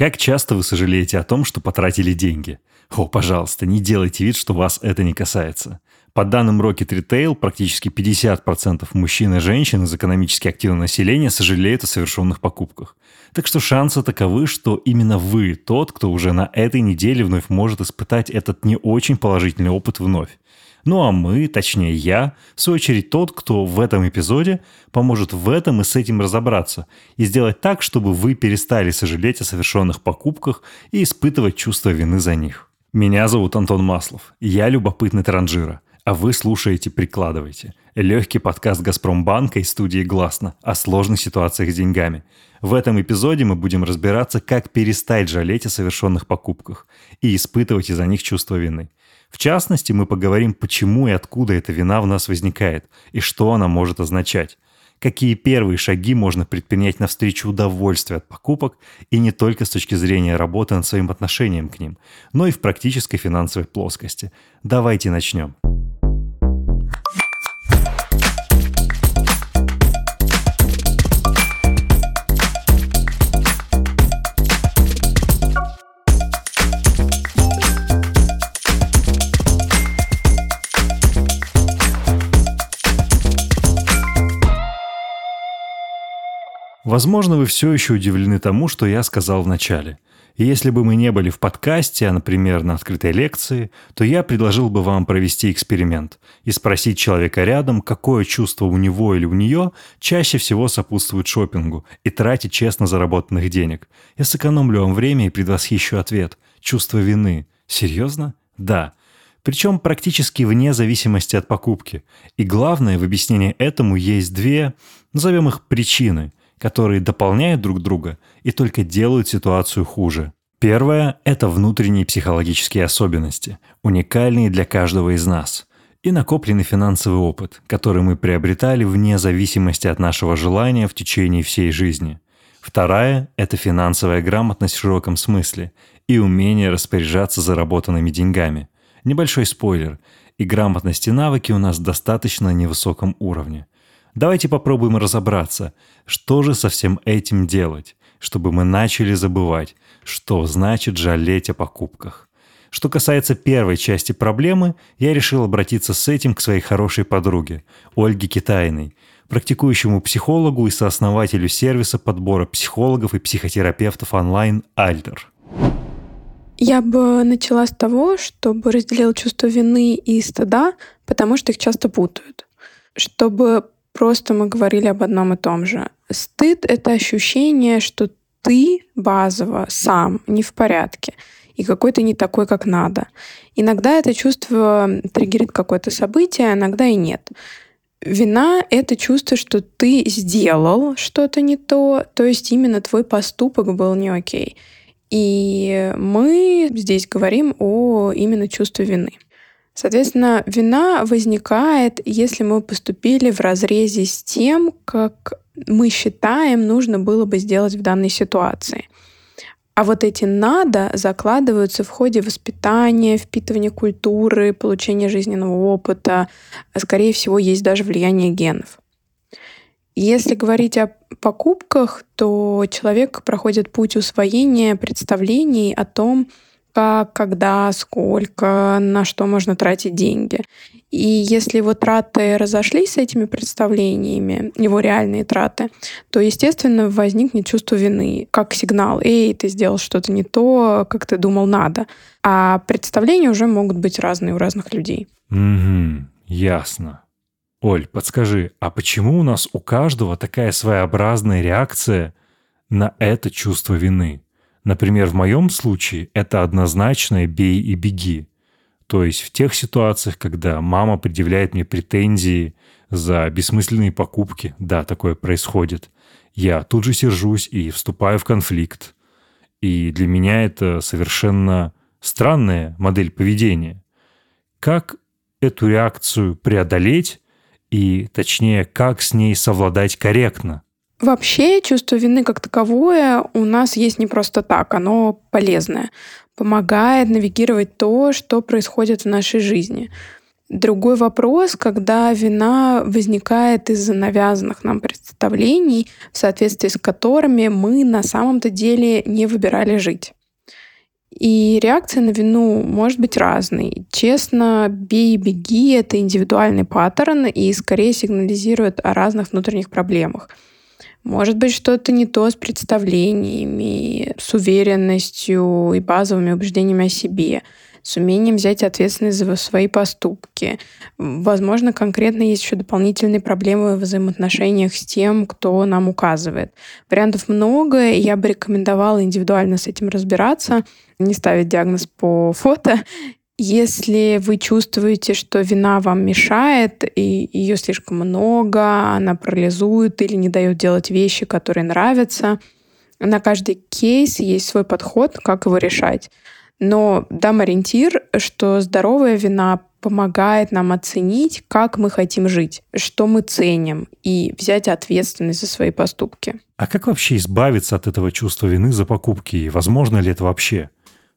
Как часто вы сожалеете о том, что потратили деньги? О, пожалуйста, не делайте вид, что вас это не касается. По данным Rocket Retail, практически 50% мужчин и женщин из экономически активного населения сожалеют о совершенных покупках. Так что шансы таковы, что именно вы тот, кто уже на этой неделе вновь может испытать этот не очень положительный опыт вновь. Ну а мы, точнее я, в свою очередь тот, кто в этом эпизоде поможет в этом и с этим разобраться и сделать так, чтобы вы перестали сожалеть о совершенных покупках и испытывать чувство вины за них. Меня зовут Антон Маслов, я любопытный транжира – а вы слушаете «Прикладывайте». Легкий подкаст «Газпромбанка» и студии «Гласно» о сложных ситуациях с деньгами. В этом эпизоде мы будем разбираться, как перестать жалеть о совершенных покупках и испытывать из-за них чувство вины. В частности, мы поговорим, почему и откуда эта вина в нас возникает, и что она может означать какие первые шаги можно предпринять навстречу удовольствию от покупок и не только с точки зрения работы над своим отношением к ним, но и в практической финансовой плоскости. Давайте начнем. Возможно, вы все еще удивлены тому, что я сказал в начале. И если бы мы не были в подкасте, а, например, на открытой лекции, то я предложил бы вам провести эксперимент и спросить человека рядом, какое чувство у него или у нее чаще всего сопутствует шопингу и тратить честно заработанных денег. Я сэкономлю вам время и предвосхищу ответ. Чувство вины. Серьезно? Да. Причем практически вне зависимости от покупки. И главное, в объяснении этому есть две, назовем их причины – которые дополняют друг друга и только делают ситуацию хуже. Первое – это внутренние психологические особенности, уникальные для каждого из нас, и накопленный финансовый опыт, который мы приобретали вне зависимости от нашего желания в течение всей жизни. Вторая – это финансовая грамотность в широком смысле и умение распоряжаться заработанными деньгами. Небольшой спойлер – и грамотность и навыки у нас достаточно на невысоком уровне. Давайте попробуем разобраться, что же со всем этим делать, чтобы мы начали забывать, что значит жалеть о покупках. Что касается первой части проблемы, я решил обратиться с этим к своей хорошей подруге, Ольге Китайной, практикующему психологу и сооснователю сервиса подбора психологов и психотерапевтов онлайн «Альтер». Я бы начала с того, чтобы разделила чувство вины и стыда, потому что их часто путают. Чтобы Просто мы говорили об одном и том же. Стыд — это ощущение, что ты базово сам не в порядке и какой-то не такой, как надо. Иногда это чувство триггерит какое-то событие, а иногда и нет. Вина — это чувство, что ты сделал что-то не то, то есть именно твой поступок был не окей. И мы здесь говорим о именно чувстве вины. Соответственно, вина возникает, если мы поступили в разрезе с тем, как мы считаем, нужно было бы сделать в данной ситуации. А вот эти «надо» закладываются в ходе воспитания, впитывания культуры, получения жизненного опыта. Скорее всего, есть даже влияние генов. Если говорить о покупках, то человек проходит путь усвоения представлений о том, как, когда, сколько, на что можно тратить деньги. И если его траты разошлись с этими представлениями, его реальные траты, то, естественно, возникнет чувство вины, как сигнал «Эй, ты сделал что-то не то, как ты думал надо». А представления уже могут быть разные у разных людей. Угу, ясно. Оль, подскажи, а почему у нас у каждого такая своеобразная реакция на это чувство вины? Например, в моем случае это однозначное «бей и беги». То есть в тех ситуациях, когда мама предъявляет мне претензии за бессмысленные покупки, да, такое происходит, я тут же сержусь и вступаю в конфликт. И для меня это совершенно странная модель поведения. Как эту реакцию преодолеть и, точнее, как с ней совладать корректно? Вообще чувство вины как таковое у нас есть не просто так, оно полезное, помогает навигировать то, что происходит в нашей жизни. Другой вопрос, когда вина возникает из-за навязанных нам представлений, в соответствии с которыми мы на самом-то деле не выбирали жить. И реакция на вину может быть разной. Честно, бей и беги — это индивидуальный паттерн и скорее сигнализирует о разных внутренних проблемах. Может быть, что-то не то с представлениями, с уверенностью и базовыми убеждениями о себе — с умением взять ответственность за свои поступки. Возможно, конкретно есть еще дополнительные проблемы в взаимоотношениях с тем, кто нам указывает. Вариантов много, и я бы рекомендовала индивидуально с этим разбираться, не ставить диагноз по фото. Если вы чувствуете, что вина вам мешает, и ее слишком много, она парализует или не дает делать вещи, которые нравятся, на каждый кейс есть свой подход, как его решать. Но дам ориентир, что здоровая вина помогает нам оценить, как мы хотим жить, что мы ценим, и взять ответственность за свои поступки. А как вообще избавиться от этого чувства вины за покупки? И возможно ли это вообще?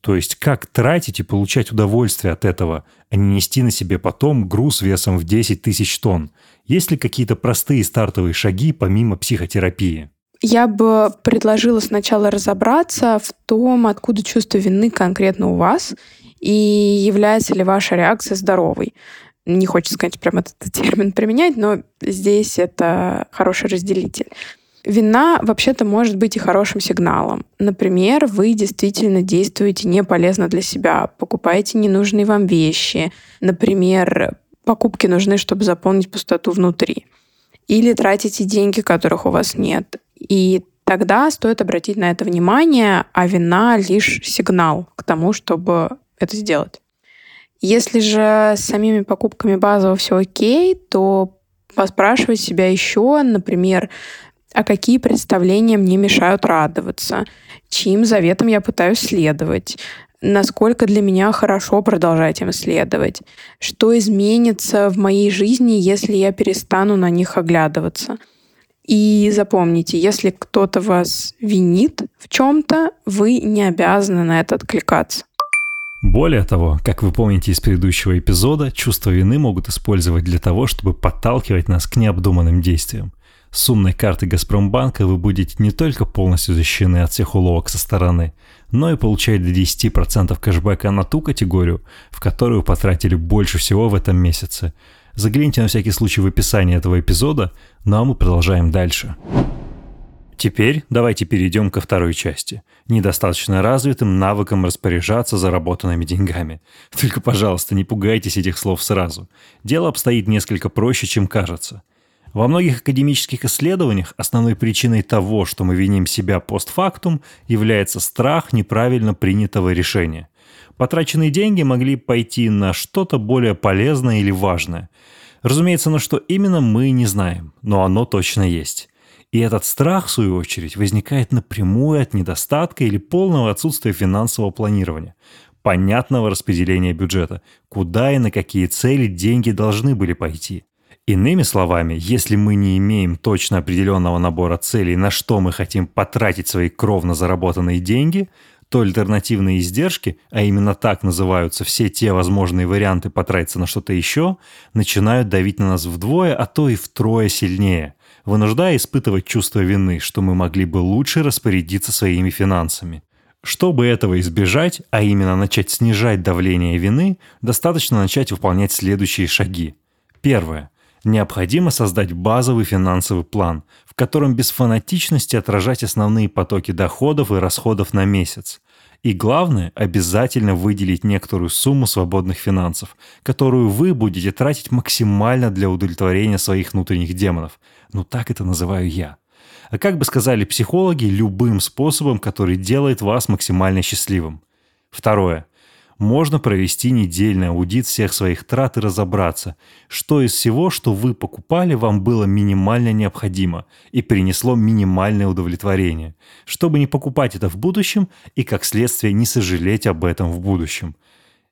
То есть как тратить и получать удовольствие от этого, а не нести на себе потом груз весом в 10 тысяч тонн? Есть ли какие-то простые стартовые шаги помимо психотерапии? Я бы предложила сначала разобраться в том, откуда чувство вины конкретно у вас и является ли ваша реакция здоровой. Не хочется сказать прям этот термин применять, но здесь это хороший разделитель. Вина вообще-то может быть и хорошим сигналом. Например, вы действительно действуете не полезно для себя, покупаете ненужные вам вещи. Например, покупки нужны, чтобы заполнить пустоту внутри. Или тратите деньги, которых у вас нет. И тогда стоит обратить на это внимание, а вина лишь сигнал к тому, чтобы это сделать. Если же с самими покупками базово все окей, то поспрашивать себя еще, например, а какие представления мне мешают радоваться, чьим заветам я пытаюсь следовать, насколько для меня хорошо продолжать им следовать, что изменится в моей жизни, если я перестану на них оглядываться – и запомните, если кто-то вас винит в чем-то, вы не обязаны на это откликаться. Более того, как вы помните из предыдущего эпизода, чувство вины могут использовать для того, чтобы подталкивать нас к необдуманным действиям. С умной карты Газпромбанка вы будете не только полностью защищены от всех уловок со стороны, но и получать до 10% кэшбэка на ту категорию, в которую потратили больше всего в этом месяце – Загляните на всякий случай в описание этого эпизода, ну а мы продолжаем дальше. Теперь давайте перейдем ко второй части. Недостаточно развитым навыкам распоряжаться заработанными деньгами. Только, пожалуйста, не пугайтесь этих слов сразу. Дело обстоит несколько проще, чем кажется. Во многих академических исследованиях основной причиной того, что мы виним себя постфактум, является страх неправильно принятого решения – Потраченные деньги могли пойти на что-то более полезное или важное. Разумеется, на что именно мы не знаем, но оно точно есть. И этот страх, в свою очередь, возникает напрямую от недостатка или полного отсутствия финансового планирования, понятного распределения бюджета, куда и на какие цели деньги должны были пойти. Иными словами, если мы не имеем точно определенного набора целей, на что мы хотим потратить свои кровно заработанные деньги, то альтернативные издержки, а именно так называются все те возможные варианты потратиться на что-то еще, начинают давить на нас вдвое, а то и втрое сильнее, вынуждая испытывать чувство вины, что мы могли бы лучше распорядиться своими финансами. Чтобы этого избежать, а именно начать снижать давление вины, достаточно начать выполнять следующие шаги. Первое. Необходимо создать базовый финансовый план, в котором без фанатичности отражать основные потоки доходов и расходов на месяц. И главное, обязательно выделить некоторую сумму свободных финансов, которую вы будете тратить максимально для удовлетворения своих внутренних демонов. Ну так это называю я. А как бы сказали психологи, любым способом, который делает вас максимально счастливым. Второе можно провести недельный аудит всех своих трат и разобраться, что из всего, что вы покупали, вам было минимально необходимо и принесло минимальное удовлетворение, чтобы не покупать это в будущем и, как следствие, не сожалеть об этом в будущем.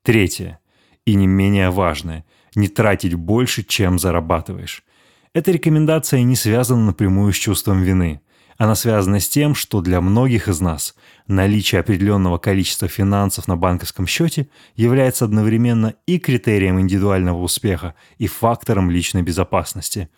Третье. И не менее важное. Не тратить больше, чем зарабатываешь. Эта рекомендация не связана напрямую с чувством вины – Она связана с тем, что для многих из нас наличие определенного количества финансов на банковском счете является одновременно и критерием индивидуального успеха, и фактором личной безопасности.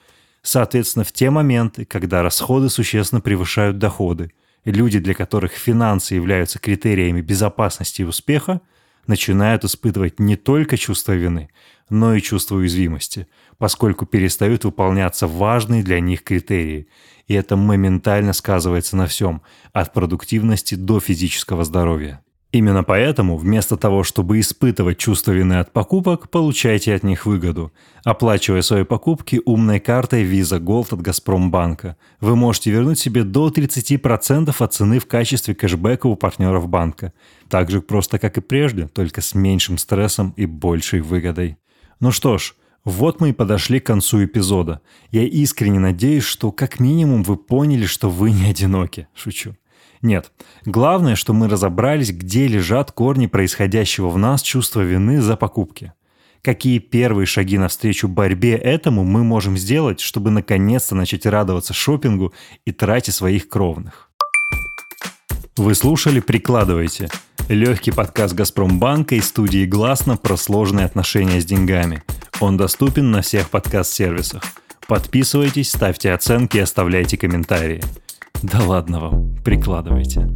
Соответственно, в те моменты, когда расходы существенно превышают доходы, люди, для которых финансы являются критериями безопасности и успеха, начинают испытывать не только чувство вины, но и чувство уязвимости, поскольку перестают выполняться важные для них критерии. И это моментально сказывается на всем, от продуктивности до физического здоровья. Именно поэтому, вместо того, чтобы испытывать чувство вины от покупок, получайте от них выгоду. Оплачивая свои покупки умной картой Visa Gold от Газпромбанка, вы можете вернуть себе до 30% от цены в качестве кэшбэка у партнеров банка. Так же просто, как и прежде, только с меньшим стрессом и большей выгодой. Ну что ж, вот мы и подошли к концу эпизода. Я искренне надеюсь, что как минимум вы поняли, что вы не одиноки. Шучу. Нет. Главное, что мы разобрались, где лежат корни происходящего в нас чувства вины за покупки. Какие первые шаги навстречу борьбе этому мы можем сделать, чтобы наконец-то начать радоваться шопингу и трате своих кровных. Вы слушали «Прикладывайте» – легкий подкаст «Газпромбанка» и студии «Гласно» про сложные отношения с деньгами. Он доступен на всех подкаст-сервисах. Подписывайтесь, ставьте оценки и оставляйте комментарии – да ладно вам, прикладывайте.